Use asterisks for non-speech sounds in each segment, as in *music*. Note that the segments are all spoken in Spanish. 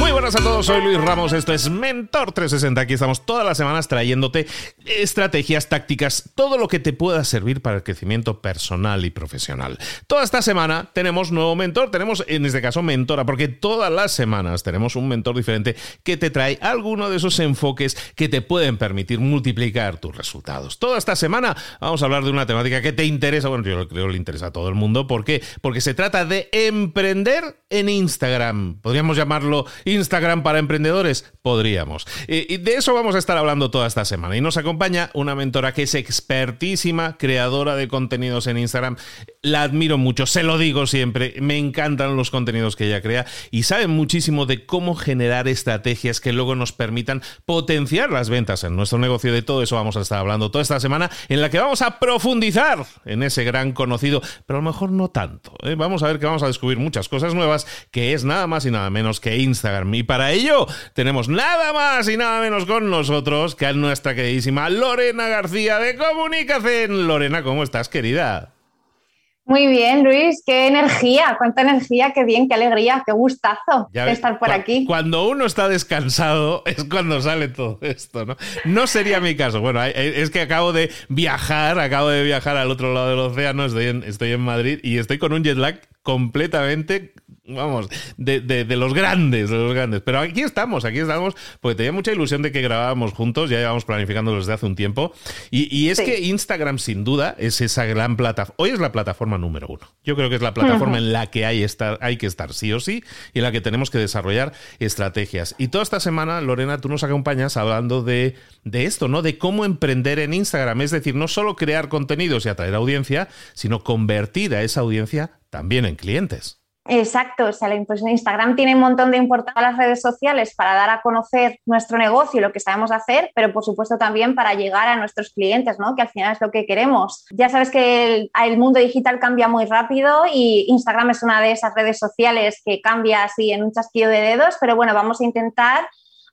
Muy buenas a todos, soy Luis Ramos, esto es Mentor 360, aquí estamos todas las semanas trayéndote estrategias, tácticas, todo lo que te pueda servir para el crecimiento personal y profesional. Toda esta semana tenemos nuevo mentor, tenemos en este caso mentora, porque todas las semanas tenemos un mentor diferente que te trae alguno de esos enfoques que te pueden permitir multiplicar tus resultados. Toda esta semana vamos a hablar de una temática que te interesa, bueno, yo creo que le interesa a todo el mundo, ¿por qué? Porque se trata de emprender en Instagram. Podríamos llamarlo Instagram para emprendedores? Podríamos. Y de eso vamos a estar hablando toda esta semana. Y nos acompaña una mentora que es expertísima, creadora de contenidos en Instagram. La admiro mucho, se lo digo siempre. Me encantan los contenidos que ella crea y sabe muchísimo de cómo generar estrategias que luego nos permitan potenciar las ventas en nuestro negocio. De todo eso vamos a estar hablando toda esta semana, en la que vamos a profundizar en ese gran conocido, pero a lo mejor no tanto. ¿eh? Vamos a ver que vamos a descubrir muchas cosas nuevas, que es nada más y nada menos que Instagram. Y para ello tenemos nada más y nada menos con nosotros que a nuestra queridísima Lorena García de Comunicación. Lorena, ¿cómo estás, querida? Muy bien, Luis, qué energía, cuánta energía, qué bien, qué alegría, qué gustazo de estar por aquí. Cuando uno está descansado *laughs* es cuando sale todo esto, ¿no? No sería mi caso. Bueno, es que acabo de viajar, acabo de viajar al otro lado del océano, estoy en, estoy en Madrid y estoy con un jet lag completamente vamos, de, de, los grandes, de los grandes. Pero aquí estamos, aquí estamos, porque tenía mucha ilusión de que grabábamos juntos, ya llevamos planificando desde hace un tiempo. Y, y es que Instagram, sin duda, es esa gran plataforma. Hoy es la plataforma número uno. Yo creo que es la plataforma en la que hay, estar, hay que estar sí o sí y en la que tenemos que desarrollar estrategias. Y toda esta semana, Lorena, tú nos acompañas hablando de, de esto, ¿no? De cómo emprender en Instagram. Es decir, no solo crear contenidos y atraer audiencia, sino convertir a esa audiencia también en clientes. Exacto, o sea, Instagram tiene un montón de importancia las redes sociales para dar a conocer nuestro negocio y lo que sabemos hacer, pero por supuesto también para llegar a nuestros clientes, ¿no? Que al final es lo que queremos. Ya sabes que el, mundo digital cambia muy rápido y Instagram es una de esas redes sociales que cambia así en un chasquido de dedos, pero bueno, vamos a intentar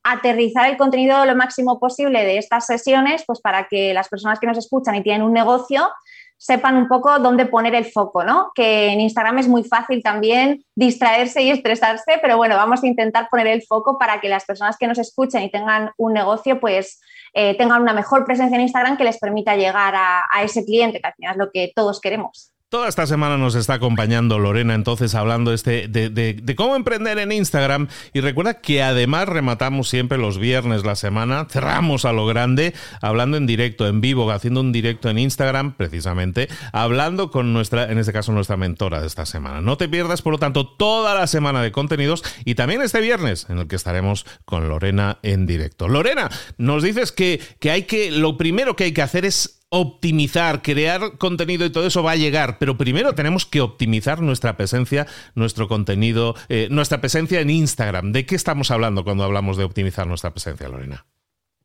aterrizar el contenido lo máximo posible de estas sesiones, pues para que las personas que nos escuchan y tienen un negocio sepan un poco dónde poner el foco, ¿no? Que en Instagram es muy fácil también distraerse y estresarse, pero bueno, vamos a intentar poner el foco para que las personas que nos escuchen y tengan un negocio, pues eh, tengan una mejor presencia en Instagram que les permita llegar a, ese cliente, que al final es lo que todos queremos. Toda esta semana nos está acompañando Lorena, entonces hablando este de, cómo emprender en Instagram. Y recuerda que además rematamos siempre los viernes la semana, cerramos a lo grande, hablando en directo, en vivo, haciendo un directo en Instagram, precisamente, hablando con nuestra, en este caso, nuestra mentora de esta semana. No te pierdas, por lo tanto, toda la semana de contenidos y también este viernes, en el que estaremos con Lorena en directo. Lorena, nos dices que, que hay que, lo primero que hay que hacer es optimizar, crear contenido y todo eso va a llegar, pero primero tenemos que optimizar nuestra presencia, nuestro contenido, eh, nuestra presencia en Instagram. ¿De qué estamos hablando cuando hablamos de optimizar nuestra presencia, Lorena?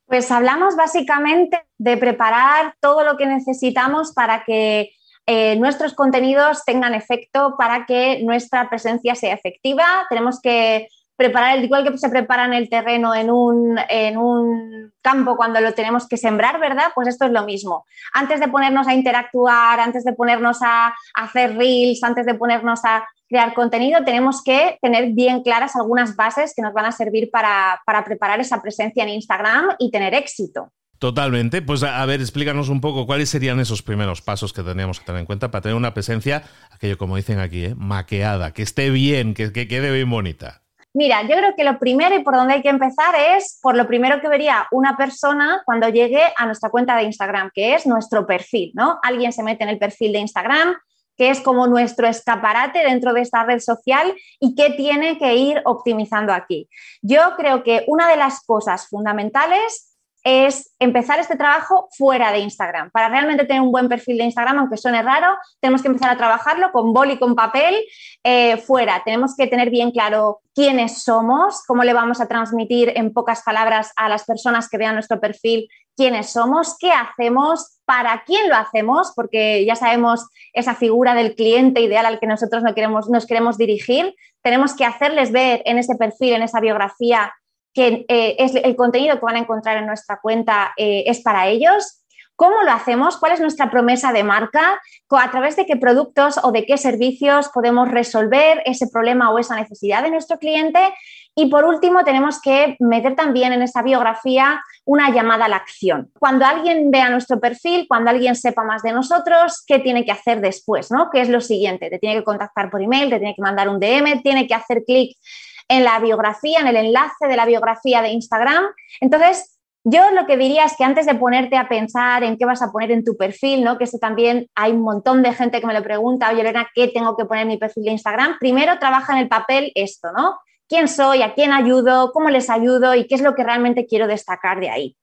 Pues hablamos básicamente de preparar todo lo que necesitamos para que eh, nuestros contenidos tengan efecto, para que nuestra presencia sea efectiva. Tenemos que preparar, el igual que se prepara en el terreno en un, en un campo cuando lo tenemos que sembrar, ¿verdad? Pues esto es lo mismo. Antes de ponernos a interactuar, antes de ponernos a, hacer reels, antes de ponernos a crear contenido, tenemos que tener bien claras algunas bases que nos van a servir para, para preparar esa presencia en Instagram y tener éxito. Totalmente. Pues a, ver, explícanos un poco cuáles serían esos primeros pasos que teníamos que tener en cuenta para tener una presencia, aquello como dicen aquí, ¿eh? maqueada, que esté bien, que, que quede bien bonita. Mira, yo creo que lo primero y por donde hay que empezar es por lo primero que vería una persona cuando llegue a nuestra cuenta de Instagram, que es nuestro perfil, ¿no? Alguien se mete en el perfil de Instagram, que es como nuestro escaparate dentro de esta red social y que tiene que ir optimizando aquí. Yo creo que una de las cosas fundamentales es empezar este trabajo fuera de Instagram. Para realmente tener un buen perfil de Instagram, aunque suene raro, tenemos que empezar a trabajarlo con boli, con papel, eh, fuera. Tenemos que tener bien claro quiénes somos, cómo le vamos a transmitir en pocas palabras a las personas que vean nuestro perfil quiénes somos, qué hacemos, para quién lo hacemos, porque ya sabemos esa figura del cliente ideal al que nosotros no queremos, nos queremos dirigir. Tenemos que hacerles ver en ese perfil, en esa biografía, que eh, es el contenido que van a encontrar en nuestra cuenta eh, es para ellos. ¿Cómo lo hacemos? ¿Cuál es nuestra promesa de marca? ¿A través de qué productos o de qué servicios podemos resolver ese problema o esa necesidad de nuestro cliente? Y por último, tenemos que meter también en esa biografía una llamada a la acción. Cuando alguien vea nuestro perfil, cuando alguien sepa más de nosotros, ¿qué tiene que hacer después? ¿no? ¿Qué es lo siguiente? Te tiene que contactar por email, te tiene que mandar un DM, tiene que hacer clic en la biografía, en el enlace de la biografía de Instagram. Entonces, yo lo que diría es que antes de ponerte a pensar en qué vas a poner en tu perfil, ¿no? que eso también hay un montón de gente que me lo pregunta, oye, Lorena, ¿qué tengo que poner en mi perfil de Instagram? Primero trabaja en el papel esto, ¿no? ¿Quién soy? ¿A quién ayudo? ¿Cómo les ayudo? ¿Y qué es lo que realmente quiero destacar de ahí?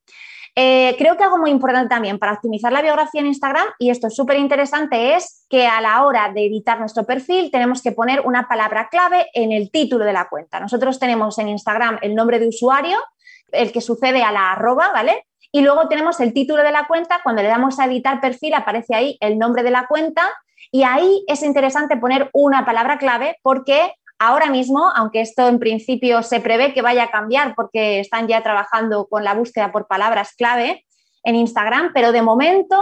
Eh, creo que algo muy importante también para optimizar la biografía en Instagram, y esto es súper interesante, es que a la hora de editar nuestro perfil tenemos que poner una palabra clave en el título de la cuenta. Nosotros tenemos en Instagram el nombre de usuario, el que sucede a la arroba, ¿vale? Y luego tenemos el título de la cuenta, cuando le damos a editar perfil aparece ahí el nombre de la cuenta y ahí es interesante poner una palabra clave porque Ahora mismo, aunque esto en principio se prevé que vaya a cambiar porque están ya trabajando con la búsqueda por palabras clave en Instagram, pero de momento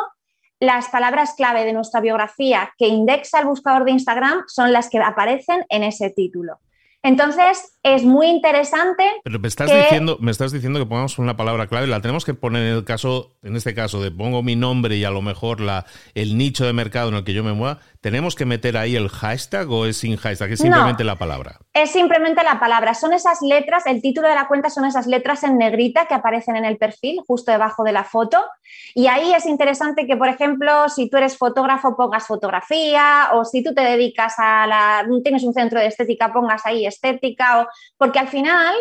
las palabras clave de nuestra biografía que indexa el buscador de Instagram son las que aparecen en ese título. Entonces, es muy interesante. Pero me estás, diciendo, me estás diciendo que pongamos una palabra clave, la tenemos que poner en el caso, en este caso, de pongo mi nombre y a lo mejor la, el nicho de mercado en el que yo me mueva. ¿Tenemos que meter ahí el hashtag o es sin hashtag? Es simplemente la palabra. Es simplemente la palabra. Son esas letras, el título de la cuenta son esas letras en negrita que aparecen en el perfil, justo debajo de la foto. Y ahí es interesante que, por ejemplo, si tú eres fotógrafo, pongas fotografía, o si tú te dedicas a la. tienes un centro de estética, pongas ahí estética, o, porque al final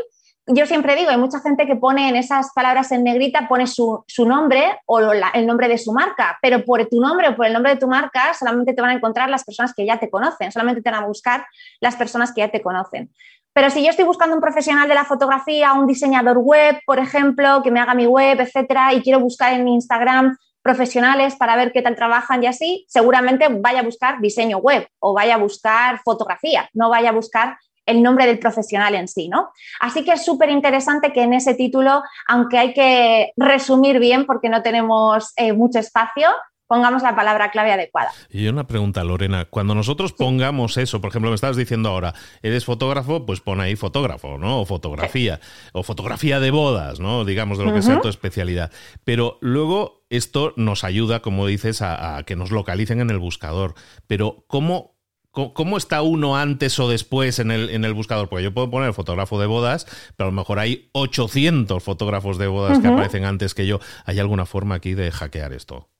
yo siempre digo, hay mucha gente que pone en esas palabras en negrita, pone su, nombre o el nombre de su marca, pero por tu nombre o por el nombre de tu marca solamente te van a encontrar las personas que ya te conocen, solamente te van a buscar las personas que ya te conocen. Pero si yo estoy buscando un profesional de la fotografía, un diseñador web, por ejemplo, que me haga mi web, etcétera, y quiero buscar en Instagram profesionales para ver qué tal trabajan y así, seguramente vaya a buscar diseño web o vaya a buscar fotografía, no vaya a buscar el nombre del profesional en sí, ¿no? Así que es súper interesante que en ese título, aunque hay que resumir bien porque no tenemos eh, mucho espacio, pongamos la palabra clave adecuada. Y una pregunta, Lorena. Cuando nosotros pongamos eso, por ejemplo, me estabas diciendo ahora, eres fotógrafo, pues pon ahí fotógrafo, ¿no? O fotografía. O fotografía de bodas, ¿no? Digamos, de lo que sea tu especialidad. Pero luego esto nos ayuda, como dices, a, que nos localicen en el buscador. Pero, ¿cómo, ¿Cómo está uno antes o después en el, en el buscador? Porque yo puedo poner fotógrafo de bodas, pero a lo mejor hay 800 fotógrafos de bodas que aparecen antes que yo. ¿Hay alguna forma aquí de hackear esto?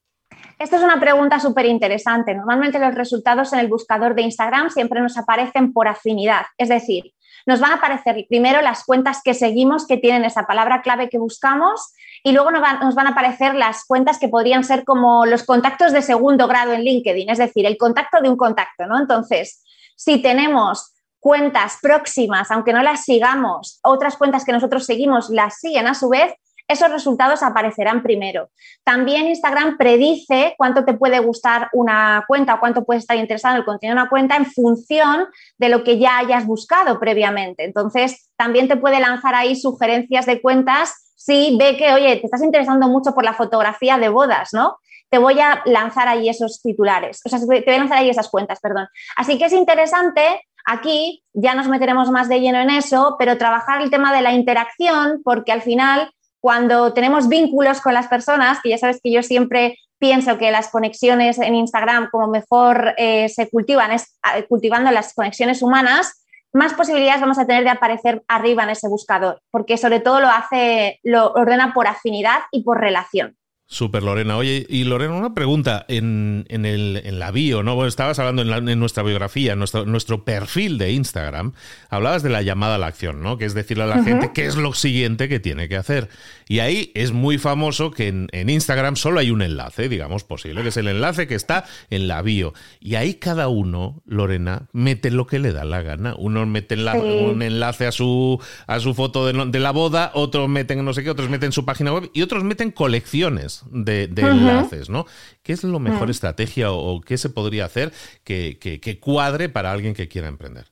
Esta es una pregunta súper interesante. Normalmente los resultados en el buscador de Instagram siempre nos aparecen por afinidad. Es decir, nos van a aparecer primero las cuentas que seguimos que tienen esa palabra clave que buscamos y luego nos van, a aparecer las cuentas que podrían ser como los contactos de segundo grado en LinkedIn, es decir, el contacto de un contacto, ¿no? Entonces, si tenemos cuentas próximas, aunque no las sigamos, otras cuentas que nosotros seguimos las siguen a su vez, esos resultados aparecerán primero. También Instagram predice cuánto te puede gustar una cuenta o cuánto puedes estar interesado en el contenido de una cuenta en función de lo que ya hayas buscado previamente. Entonces, también te puede lanzar ahí sugerencias de cuentas si ve que, oye, te estás interesando mucho por la fotografía de bodas, ¿no? Te voy a lanzar ahí esos titulares, o sea, te voy a lanzar ahí esas cuentas, perdón. Así que es interesante Aquí ya nos meteremos más de lleno en eso, pero trabajar el tema de la interacción, porque al final cuando tenemos vínculos con las personas, que ya sabes que yo siempre pienso que las conexiones en Instagram como mejor eh, se cultivan es ah, cultivando las conexiones humanas, más posibilidades vamos a tener de aparecer arriba en ese buscador, porque sobre todo lo hace, lo ordena por afinidad y por relación. Super Lorena. Oye, y Lorena, una pregunta en, el, en la bio, ¿no? Bueno, estabas hablando en, nuestra biografía, en nuestro, nuestro perfil de Instagram, hablabas de la llamada a la acción, ¿no? Que es decirle a la gente qué es lo siguiente que tiene que hacer. Y ahí es muy famoso que en, Instagram solo hay un enlace, digamos, posible, que es el enlace que está en la bio. Y ahí cada uno, Lorena, mete lo que le da la gana. Uno mete un enlace a su, a su foto de, de la boda, otros meten no sé qué, otros meten su página web y otros meten colecciones de, enlaces, ¿no? ¿Qué es la mejor mm. estrategia o, qué se podría hacer que, cuadre para alguien que quiera emprender?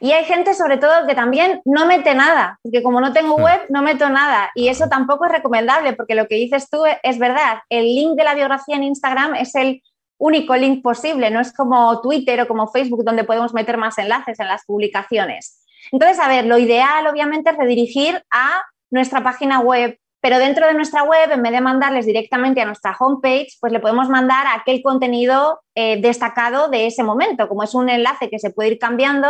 Y hay gente sobre todo que también no mete nada, porque como no tengo web, no meto nada. Y eso tampoco es recomendable, porque lo que dices tú es verdad. El link de la biografía en Instagram es el único link posible, no es como Twitter o como Facebook donde podemos meter más enlaces en las publicaciones. Entonces, a ver, lo ideal obviamente es redirigir a nuestra página web, pero dentro de nuestra web, en vez de mandarles directamente a nuestra homepage, pues le podemos mandar aquel contenido eh, destacado de ese momento, como es un enlace que se puede ir cambiando.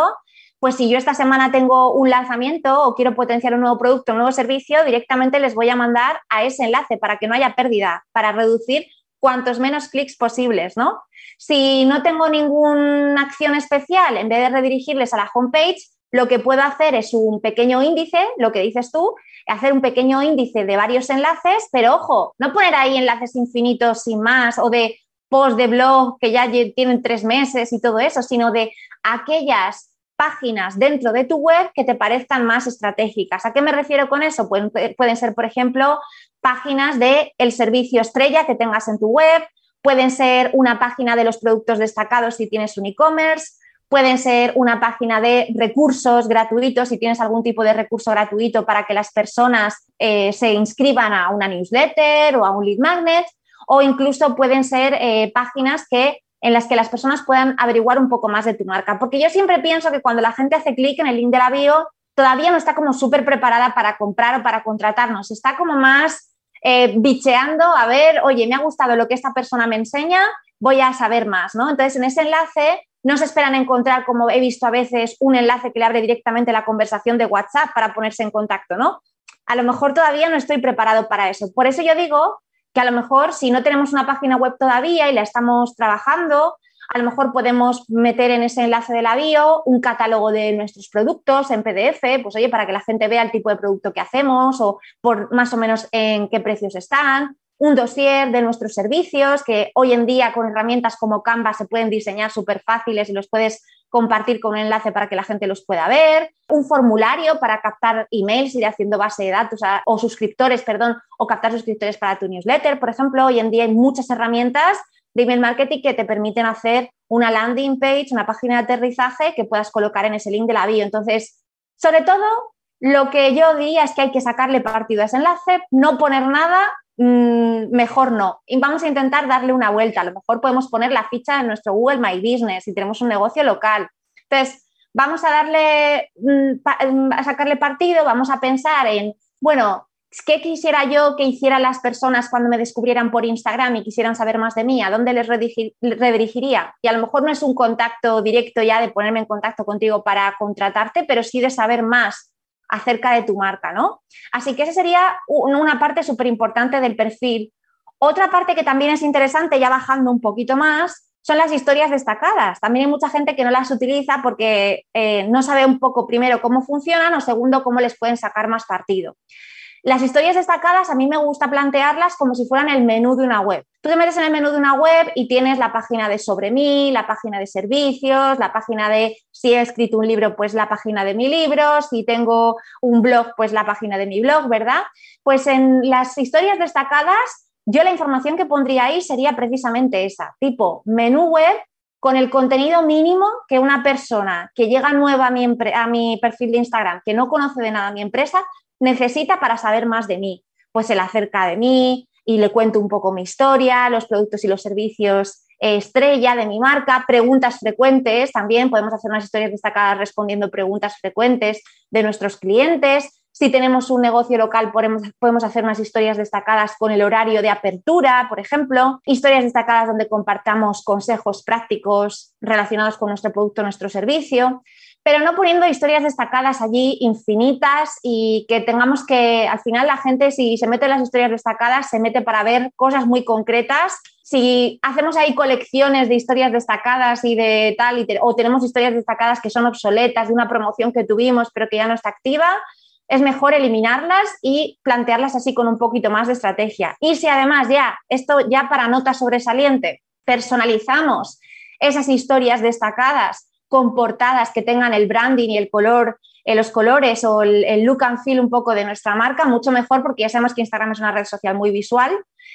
Pues si yo esta semana tengo un lanzamiento o quiero potenciar un nuevo producto, un nuevo servicio, directamente les voy a mandar a ese enlace para que no haya pérdida, para reducir cuantos menos clics posibles, ¿no? Si no tengo ninguna acción especial, en vez de redirigirles a la homepage, lo que puedo hacer es un pequeño índice, lo que dices tú, hacer un pequeño índice de varios enlaces, pero ojo, no poner ahí enlaces infinitos sin más o de post de blog que ya tienen tres meses y todo eso, sino de aquellas páginas dentro de tu web que te parezcan más estratégicas. ¿A qué me refiero con eso? Pueden, ser, por ejemplo, páginas de el servicio estrella que tengas en tu web, pueden ser una página de los productos destacados si tienes un e-commerce, Pueden ser una página de recursos gratuitos, si tienes algún tipo de recurso gratuito para que las personas eh, se inscriban a una newsletter o a un lead magnet, o incluso pueden ser eh, páginas que, en las que las personas puedan averiguar un poco más de tu marca. Porque yo siempre pienso que cuando la gente hace clic en el link de la bio, todavía no está como súper preparada para comprar o para contratarnos, está como más eh, bicheando a ver, oye, me ha gustado lo que esta persona me enseña, voy a saber más, ¿no? Entonces, en ese enlace no se esperan encontrar, como he visto a veces, un enlace que le abre directamente la conversación de WhatsApp para ponerse en contacto, ¿no? A lo mejor todavía no estoy preparado para eso. Por eso yo digo que a lo mejor si no tenemos una página web todavía y la estamos trabajando, a lo mejor podemos meter en ese enlace de la bio un catálogo de nuestros productos en PDF, pues oye, para que la gente vea el tipo de producto que hacemos o por más o menos en qué precios están un dossier de nuestros servicios que hoy en día con herramientas como Canva se pueden diseñar súper fáciles y los puedes compartir con un enlace para que la gente los pueda ver, un formulario para captar emails, ir haciendo base de datos o suscriptores, perdón, o captar suscriptores para tu newsletter. Por ejemplo, hoy en día hay muchas herramientas de email marketing que te permiten hacer una landing page, una página de aterrizaje que puedas colocar en ese link de la bio. Entonces, sobre todo, lo que yo diría es que hay que sacarle partido a ese enlace, no poner nada Mm, mejor no. Y vamos a intentar darle una vuelta. A lo mejor podemos poner la ficha en nuestro Google My Business si tenemos un negocio local. Entonces, vamos a darle, mm, mm, a sacarle partido, vamos a pensar en, bueno, ¿Qué quisiera yo que hicieran las personas cuando me descubrieran por Instagram y quisieran saber más de mí? ¿A dónde les redirigiría? Y a lo mejor no es un contacto directo ya de ponerme en contacto contigo para contratarte, pero sí de saber más acerca de tu marca, ¿no? Así que esa sería una parte súper importante del perfil. Otra parte que también es interesante, ya bajando un poquito más, son las historias destacadas. También hay mucha gente que no las utiliza porque eh, no sabe un poco, primero, cómo funcionan o segundo, cómo les pueden sacar más partido. Las historias destacadas a mí me gusta plantearlas como si fueran el menú de una web. Tú te metes en el menú de una web y tienes la página de sobre mí, la página de servicios, la página de si he escrito un libro, pues la página de mi libro, si tengo un blog, pues la página de mi blog, ¿verdad? Pues en las historias destacadas, yo la información que pondría ahí sería precisamente esa, tipo menú web con el contenido mínimo que una persona que llega nueva a mi, a mi perfil de Instagram, que no conoce de nada mi empresa, necesita para saber más de mí. Pues se le acerca de mí y le cuento un poco mi historia, los productos y los servicios eh, estrella de mi marca, preguntas frecuentes, también podemos hacer unas historias destacadas respondiendo preguntas frecuentes de nuestros clientes. Si tenemos un negocio local, podemos, podemos, hacer unas historias destacadas con el horario de apertura, por ejemplo, historias destacadas donde compartamos consejos prácticos relacionados con nuestro producto, nuestro servicio pero no poniendo historias destacadas allí infinitas y que tengamos que, al final la gente si se mete en las historias destacadas, se mete para ver cosas muy concretas. Si hacemos ahí colecciones de historias destacadas y de tal, y o tenemos historias destacadas que son obsoletas de una promoción que tuvimos pero que ya no está activa, es mejor eliminarlas y plantearlas así con un poquito más de estrategia. Y si además ya, esto ya para nota sobresaliente, personalizamos esas historias destacadas con portadas que tengan el branding y el color, eh, los colores o el, look and feel un poco de nuestra marca, mucho mejor porque ya sabemos que Instagram es una red social muy visual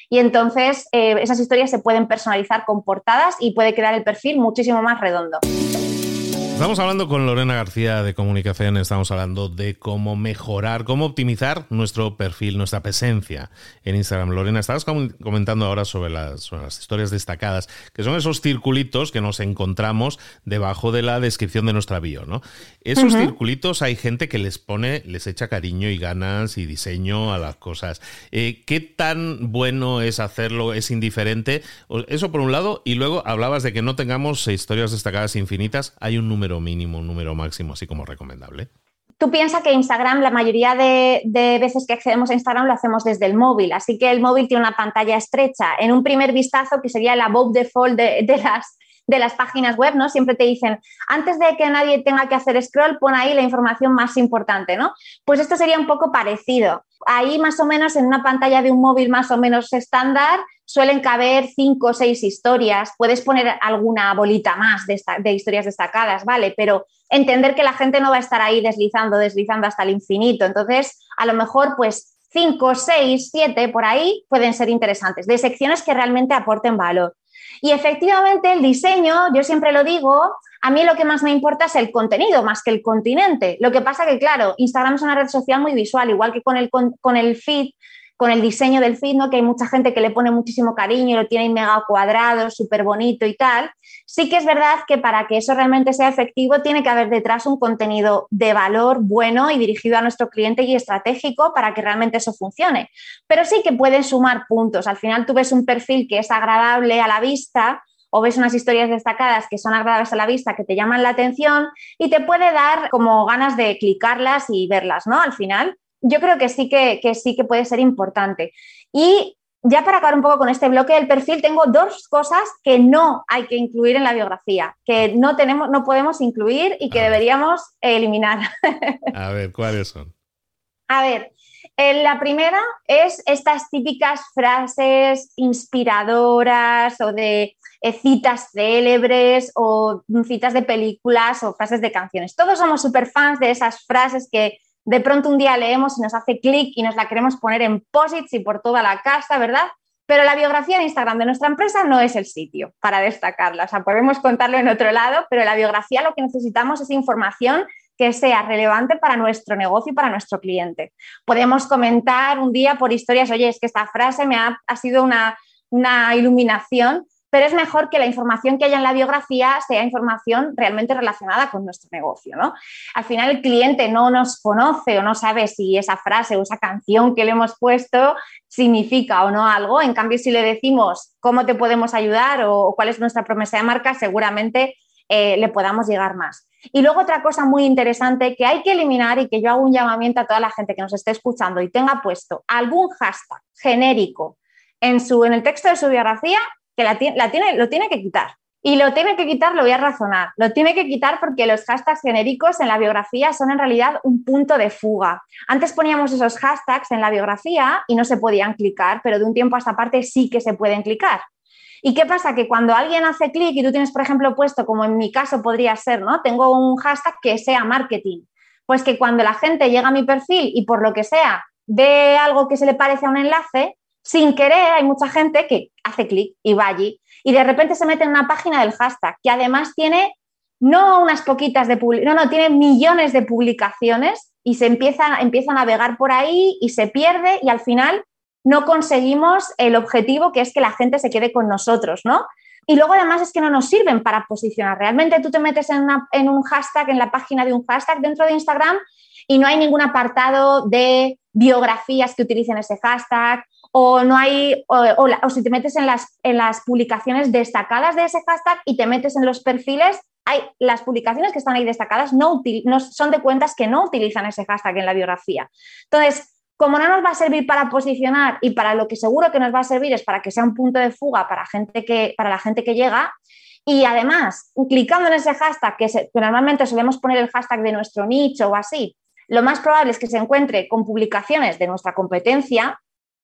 y entonces eh, esas historias se pueden personalizar con portadas y puede quedar el perfil muchísimo más redondo. Estamos hablando con Lorena García de Comunicación, estamos hablando de cómo mejorar, cómo optimizar nuestro perfil, nuestra presencia en Instagram. Lorena, estabas comentando ahora sobre las, historias destacadas, que son esos circulitos que nos encontramos debajo de la descripción de nuestra bio, ¿no? Esos circulitos hay gente que les pone, les echa cariño y ganas y diseño a las cosas. Eh, ¿Qué tan bueno es hacerlo? ¿Es indiferente? Eso por un lado, y luego hablabas de que no tengamos historias destacadas infinitas. Hay un número mínimo, un número máximo, así como recomendable? Tú piensas que Instagram, la mayoría de, veces que accedemos a Instagram lo hacemos desde el móvil, así que el móvil tiene una pantalla estrecha. En un primer vistazo, que sería la above default de, de las, de las páginas web, ¿no? Siempre te dicen, antes de que nadie tenga que hacer scroll, pon ahí la información más importante, ¿no? Pues esto sería un poco parecido. Ahí más o menos en una pantalla de un móvil más o menos estándar suelen caber cinco o seis historias, puedes poner alguna bolita más de, de, historias destacadas, ¿vale? Pero entender que la gente no va a estar ahí deslizando, deslizando hasta el infinito. Entonces, a lo mejor, pues cinco, seis, siete por ahí pueden ser interesantes, de secciones que realmente aporten valor. Y efectivamente el diseño, yo siempre lo digo, a mí lo que más me importa es el contenido más que el continente. Lo que pasa que, claro, Instagram es una red social muy visual, igual que con el, con el feed con el diseño del feed, ¿no? que hay mucha gente que le pone muchísimo cariño y lo tiene mega cuadrado, súper bonito y tal, sí que es verdad que para que eso realmente sea efectivo tiene que haber detrás un contenido de valor bueno y dirigido a nuestro cliente y estratégico para que realmente eso funcione. Pero sí que pueden sumar puntos. Al final tú ves un perfil que es agradable a la vista o ves unas historias destacadas que son agradables a la vista, que te llaman la atención y te puede dar como ganas de clicarlas y verlas, ¿no? Al final yo creo que sí que, sí que puede ser importante. Y ya para acabar un poco con este bloque del perfil, tengo dos cosas que no hay que incluir en la biografía, que no, tenemos, no podemos incluir y que deberíamos eliminar. *laughs* A ver, ¿cuáles son? A ver, eh, la primera es estas típicas frases inspiradoras o de eh, citas célebres o citas de películas o frases de canciones. Todos somos súper fans de esas frases que de pronto un día leemos y nos hace clic y nos la queremos poner en posits y por toda la casa, ¿verdad? Pero la biografía de Instagram de nuestra empresa no es el sitio para destacarla. O sea, podemos contarlo en otro lado, pero la biografía lo que necesitamos es información que sea relevante para nuestro negocio y para nuestro cliente. Podemos comentar un día por historias, oye, es que esta frase me ha, sido una, una iluminación pero es mejor que la información que haya en la biografía sea información realmente relacionada con nuestro negocio, ¿no? Al final el cliente no nos conoce o no sabe si esa frase o esa canción que le hemos puesto significa o no algo. En cambio, si le decimos cómo te podemos ayudar o, cuál es nuestra promesa de marca, seguramente eh, le podamos llegar más. Y luego otra cosa muy interesante que hay que eliminar y que yo hago un llamamiento a toda la gente que nos esté escuchando y tenga puesto algún hashtag genérico en, su, en el texto de su biografía, que la, tiene, lo tiene que quitar. Y lo tiene que quitar, lo voy a razonar. Lo tiene que quitar porque los hashtags genéricos en la biografía son en realidad un punto de fuga. Antes poníamos esos hashtags en la biografía y no se podían clicar, pero de un tiempo a esta parte sí que se pueden clicar. ¿Y qué pasa? Que cuando alguien hace clic y tú tienes, por ejemplo, puesto, como en mi caso podría ser, ¿no? Tengo un hashtag que sea marketing. Pues que cuando la gente llega a mi perfil y por lo que sea ve algo que se le parece a un enlace, sin querer hay mucha gente que hace clic y va allí y de repente se mete en una página del hashtag que además tiene no unas poquitas de no, no, tiene millones de publicaciones y se empieza, empieza a navegar por ahí y se pierde y al final no conseguimos el objetivo que es que la gente se quede con nosotros, ¿no? Y luego además es que no nos sirven para posicionar. Realmente tú te metes en, un hashtag, en la página de un hashtag dentro de Instagram y no hay ningún apartado de biografías que utilicen ese hashtag o no hay, o, si te metes en las, en las publicaciones destacadas de ese hashtag y te metes en los perfiles, hay las publicaciones que están ahí destacadas no, no son de cuentas que no utilizan ese hashtag en la biografía. Entonces, como no nos va a servir para posicionar y para lo que seguro que nos va a servir es para que sea un punto de fuga para, gente que, para la gente que llega, y además, clicando en ese hashtag, que, normalmente solemos poner el hashtag de nuestro nicho o así, lo más probable es que se encuentre con publicaciones de nuestra competencia,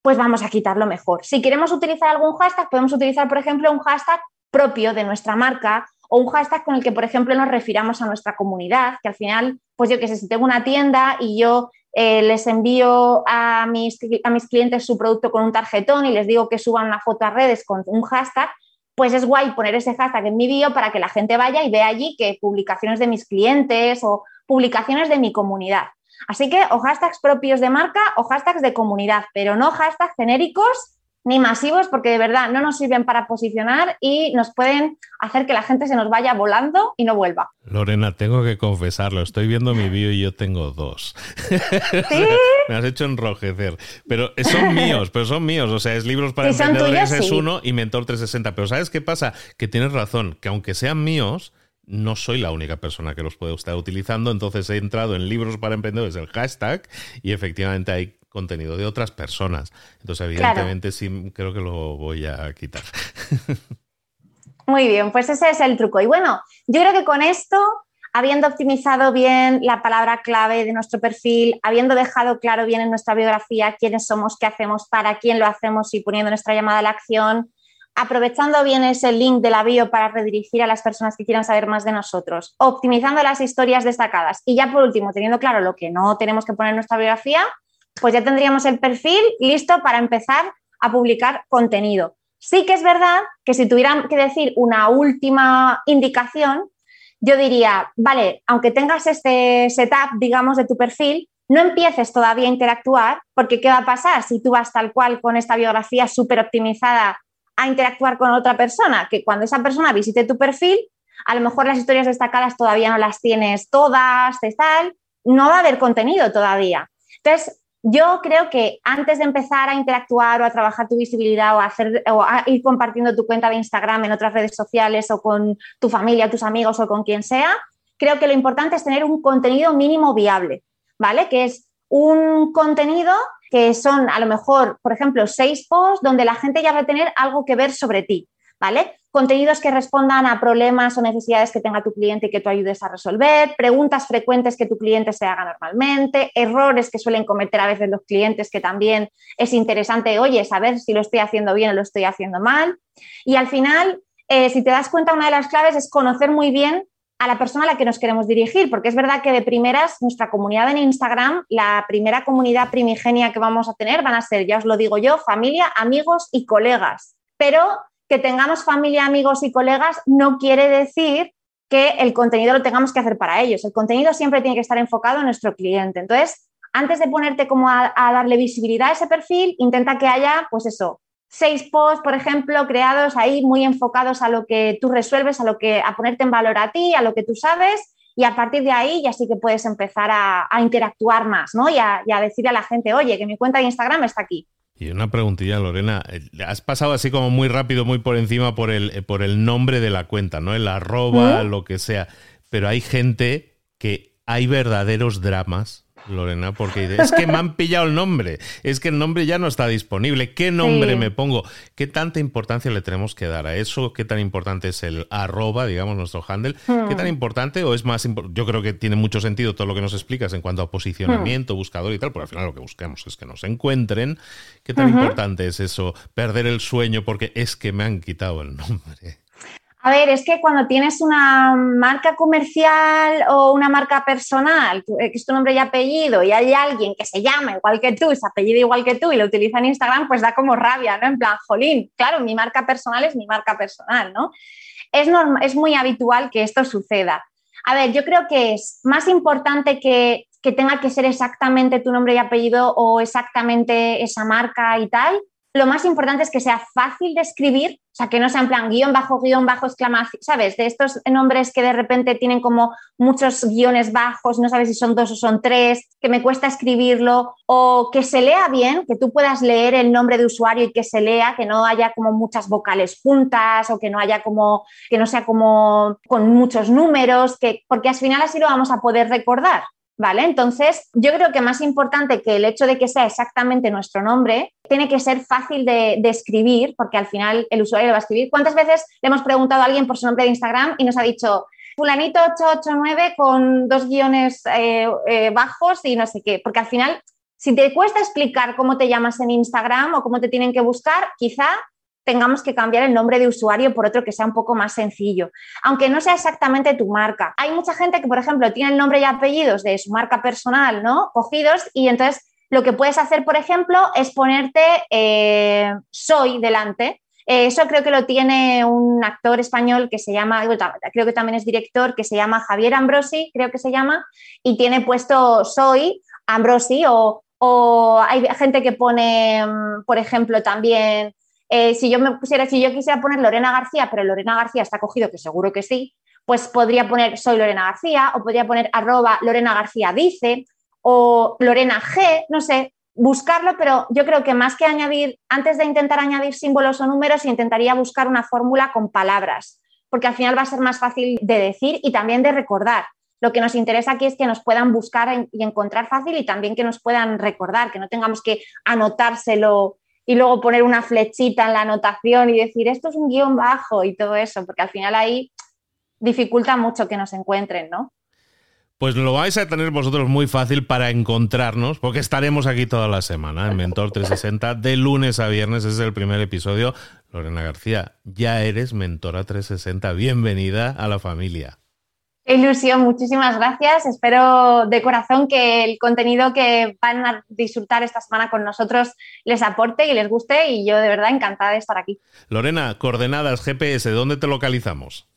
pues vamos a quitarlo mejor. Si queremos utilizar algún hashtag, podemos utilizar, por ejemplo, un hashtag propio de nuestra marca o un hashtag con el que, por ejemplo, nos refiramos a nuestra comunidad, que al final, pues yo que sé, si tengo una tienda y yo eh, les envío a mis, a mis clientes su producto con un tarjetón y les digo que suban una foto a redes con un hashtag, pues es guay poner ese hashtag en mi bio para que la gente vaya y vea allí que publicaciones de mis clientes o publicaciones de mi comunidad. Así que o hashtags propios de marca o hashtags de comunidad, pero no hashtags genéricos ni masivos porque de verdad no nos sirven para posicionar y nos pueden hacer que la gente se nos vaya volando y no vuelva. Lorena, tengo que confesarlo, estoy viendo mi vídeo y yo tengo dos. *laughs* Me has hecho enrojecer. Pero son *laughs* míos, pero son míos. O sea, es libros para emprendedores es uno y Mentor 360. Pero ¿sabes qué pasa? Que tienes razón, que aunque sean míos, no soy la única persona que los puede estar utilizando, entonces he entrado en libros para emprendedores, el hashtag, y efectivamente hay contenido de otras personas. Entonces, evidentemente, sí, creo que lo voy a quitar. *laughs* Muy bien, pues ese es el truco. Y bueno, yo creo que con esto, habiendo optimizado bien la palabra clave de nuestro perfil, habiendo dejado claro bien en nuestra biografía quiénes somos, qué hacemos, para quién lo hacemos y poniendo nuestra llamada a la acción, aprovechando bien ese link de la bio para redirigir a las personas que quieran saber más de nosotros, optimizando las historias destacadas y ya por último, teniendo claro lo que no tenemos que poner en nuestra biografía, pues ya tendríamos el perfil listo para empezar a publicar contenido. Sí que es verdad que si tuvieran que decir una última indicación, yo diría, vale, aunque tengas este setup, digamos, de tu perfil, no empieces todavía a interactuar, porque ¿qué va a pasar si tú vas tal cual con esta biografía súper optimizada a interactuar con otra persona? Que cuando esa persona visite tu perfil, a lo mejor las historias destacadas todavía no las tienes todas, tal, no va a haber contenido todavía. Entonces, yo creo que antes de empezar a interactuar o a trabajar tu visibilidad o a, hacer, o a ir compartiendo tu cuenta de Instagram en otras redes sociales o con tu familia, tus amigos o con quien sea, creo que lo importante es tener un contenido mínimo viable, ¿vale? Que es un contenido que son a lo mejor, por ejemplo, seis posts donde la gente ya va a tener algo que ver sobre ti, ¿vale? Contenidos que respondan a problemas o necesidades que tenga tu cliente y que tú ayudes a resolver, preguntas frecuentes que tu cliente se haga normalmente, errores que suelen cometer a veces los clientes que también es interesante, oye, saber si lo estoy haciendo bien o lo estoy haciendo mal. Y al final, eh, si te das cuenta, una de las claves es conocer muy bien a la persona a la que nos queremos dirigir, porque es verdad que de primeras nuestra comunidad en Instagram, la primera comunidad primigenia que vamos a tener van a ser, ya os lo digo yo, familia, amigos y colegas. Pero que tengamos familia, amigos y colegas no quiere decir que el contenido lo tengamos que hacer para ellos. El contenido siempre tiene que estar enfocado en nuestro cliente. Entonces, antes de ponerte como a, darle visibilidad a ese perfil, intenta que haya, pues eso, seis posts, por ejemplo, creados ahí muy enfocados a lo que tú resuelves, a lo que a ponerte en valor a ti, a lo que tú sabes y a partir de ahí ya sí que puedes empezar a, interactuar más, ¿no? Y a, y a decirle a la gente, oye, que mi cuenta de Instagram está aquí. Y una preguntilla, Lorena. Eh, has pasado así como muy rápido, muy por encima por el, eh, por el nombre de la cuenta, ¿no? El arroba, lo que sea. Pero hay gente que hay verdaderos dramas Lorena, porque es que me han pillado el nombre, es que el nombre ya no está disponible, ¿qué nombre me pongo? ¿Qué tanta importancia le tenemos que dar a eso? ¿Qué tan importante es el arroba, digamos, nuestro handle? ¿Qué tan hmm. importante o es más Yo creo que tiene mucho sentido todo lo que nos explicas en cuanto a posicionamiento, hmm. buscador y tal, porque al final lo que busquemos es que nos encuentren. ¿Qué tan importante es eso? Perder el sueño porque es que me han quitado el nombre. A ver, es que cuando tienes una marca comercial o una marca personal, eh, que es tu nombre y apellido, y hay alguien que se llama igual que tú, se apellido igual que tú y lo utiliza en Instagram, pues da como rabia, ¿no? En plan, jolín, claro, mi marca personal es mi marca personal, ¿no? Es, es muy habitual que esto suceda. A ver, yo creo que es más importante que, que tenga que ser exactamente tu nombre y apellido o exactamente esa marca y tal, lo más importante es que sea fácil de escribir, o sea, que no sea en plan guion bajo, guion bajo, exclamación, ¿sabes? De estos nombres que de repente tienen como muchos guiones bajos, no sabes si son dos o son tres, que me cuesta escribirlo, o que se lea bien, que tú puedas leer el nombre de usuario y que se lea, que no haya como muchas vocales juntas o que no haya como, que no sea como con muchos números, que, porque al final así lo vamos a poder recordar. ¿Vale? Entonces, yo creo que más importante que el hecho de que sea exactamente nuestro nombre, tiene que ser fácil de, escribir, porque al final el usuario lo va a escribir. ¿Cuántas veces le hemos preguntado a alguien por su nombre de Instagram y nos ha dicho, fulanito 889 con dos guiones eh, eh, bajos y no sé qué? Porque al final, si te cuesta explicar cómo te llamas en Instagram o cómo te tienen que buscar, quizá tengamos que cambiar el nombre de usuario por otro que sea un poco más sencillo, aunque no sea exactamente tu marca. Hay mucha gente que, por ejemplo, tiene el nombre y apellidos de su marca personal, ¿no? Cogidos y entonces lo que puedes hacer, por ejemplo, es ponerte eh, soy delante. Eh, eso creo que lo tiene un actor español que se llama, creo que también es director, que se llama Javier Ambrosi, creo que se llama, y tiene puesto soy Ambrosi o, o hay gente que pone, mm, por ejemplo, también eh, si yo me pusiera, si yo quisiera poner Lorena García, pero Lorena García está cogido, que seguro que sí, pues podría poner soy Lorena García o podría poner arroba Lorena García dice o Lorena G, no sé, buscarlo, pero yo creo que más que añadir, antes de intentar añadir símbolos o números, intentaría buscar una fórmula con palabras, porque al final va a ser más fácil de decir y también de recordar. Lo que nos interesa aquí es que nos puedan buscar y encontrar fácil y también que nos puedan recordar, que no tengamos que anotárselo y luego poner una flechita en la anotación y decir esto es un guion bajo y todo eso, porque al final ahí dificulta mucho que nos encuentren, ¿no? Pues lo vais a tener vosotros muy fácil para encontrarnos, porque estaremos aquí toda la semana en Mentor 360, de lunes a viernes, es el primer episodio. Lorena García, ya eres Mentora 360, bienvenida a la familia. Ilusión, muchísimas gracias. Espero de corazón que el contenido que van a disfrutar esta semana con nosotros les aporte y les guste y yo de verdad encantada de estar aquí. Lorena, coordenadas GPS, ¿dónde te localizamos?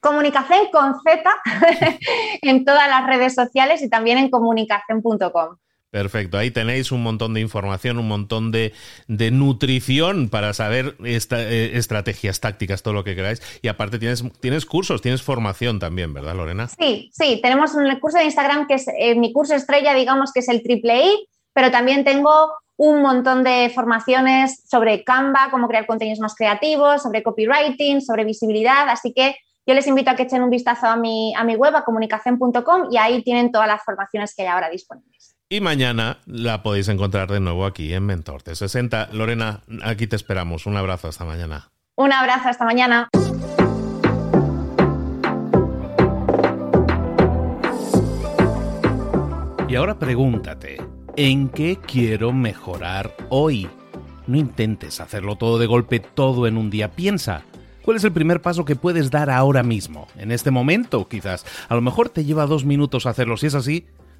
Comunicación con Z *laughs* en todas las redes sociales y también en comunicación.com. Perfecto, ahí tenéis un montón de información, un montón de, nutrición para saber eh, estrategias, tácticas, todo lo que queráis. Y aparte tienes, tienes cursos, tienes formación también, ¿verdad, Lorena? Sí, sí, tenemos un curso de Instagram que es eh, mi curso estrella, digamos que es el triple I, pero también tengo un montón de formaciones sobre Canva, cómo crear contenidos más creativos, sobre copywriting, sobre visibilidad, así que yo les invito a que echen un vistazo a mi, a mi web, a comunicación.com, y ahí tienen todas las formaciones que hay ahora disponibles. Y mañana la podéis encontrar de nuevo aquí en Mentor 60. Lorena, aquí te esperamos. Un abrazo hasta mañana. Un abrazo hasta mañana. Y ahora pregúntate, ¿en qué quiero mejorar hoy? No intentes hacerlo todo de golpe, todo en un día. Piensa, ¿cuál es el primer paso que puedes dar ahora mismo? En este momento, quizás. A lo mejor te lleva dos minutos hacerlo. Si es así,